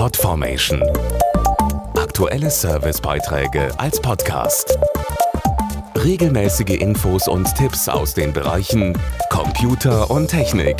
Podformation. Aktuelle Servicebeiträge als Podcast. Regelmäßige Infos und Tipps aus den Bereichen Computer und Technik.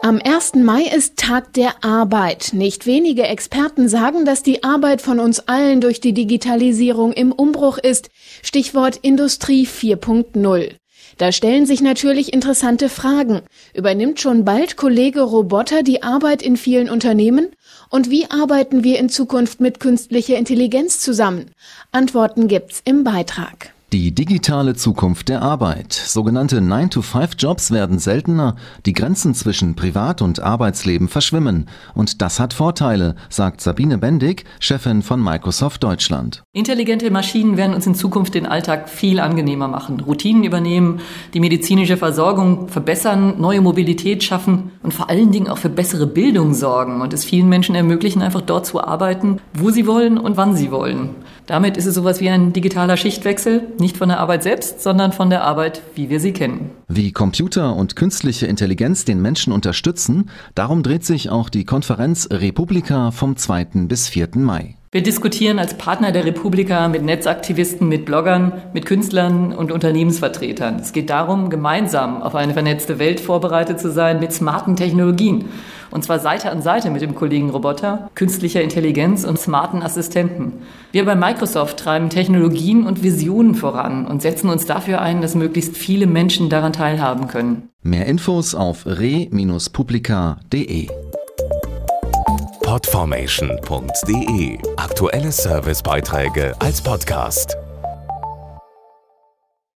Am 1. Mai ist Tag der Arbeit. Nicht wenige Experten sagen, dass die Arbeit von uns allen durch die Digitalisierung im Umbruch ist. Stichwort Industrie 4.0. Da stellen sich natürlich interessante Fragen. Übernimmt schon bald Kollege Roboter die Arbeit in vielen Unternehmen? Und wie arbeiten wir in Zukunft mit künstlicher Intelligenz zusammen? Antworten gibt's im Beitrag. Die digitale Zukunft der Arbeit. Sogenannte 9-to-5-Jobs werden seltener, die Grenzen zwischen Privat- und Arbeitsleben verschwimmen. Und das hat Vorteile, sagt Sabine Bendig, Chefin von Microsoft Deutschland. Intelligente Maschinen werden uns in Zukunft den Alltag viel angenehmer machen, Routinen übernehmen, die medizinische Versorgung verbessern, neue Mobilität schaffen und vor allen Dingen auch für bessere Bildung sorgen und es vielen Menschen ermöglichen, einfach dort zu arbeiten, wo sie wollen und wann sie wollen. Damit ist es sowas wie ein digitaler Schichtwechsel, nicht von der Arbeit selbst, sondern von der Arbeit, wie wir sie kennen. Wie Computer und künstliche Intelligenz den Menschen unterstützen, darum dreht sich auch die Konferenz Republika vom 2. bis 4. Mai. Wir diskutieren als Partner der Republika mit Netzaktivisten, mit Bloggern, mit Künstlern und Unternehmensvertretern. Es geht darum, gemeinsam auf eine vernetzte Welt vorbereitet zu sein mit smarten Technologien. Und zwar Seite an Seite mit dem Kollegen Roboter, künstlicher Intelligenz und smarten Assistenten. Wir bei Microsoft treiben Technologien und Visionen voran und setzen uns dafür ein, dass möglichst viele Menschen daran teilhaben können. Mehr Infos auf re-publica.de Podformation.de Aktuelle Servicebeiträge als Podcast.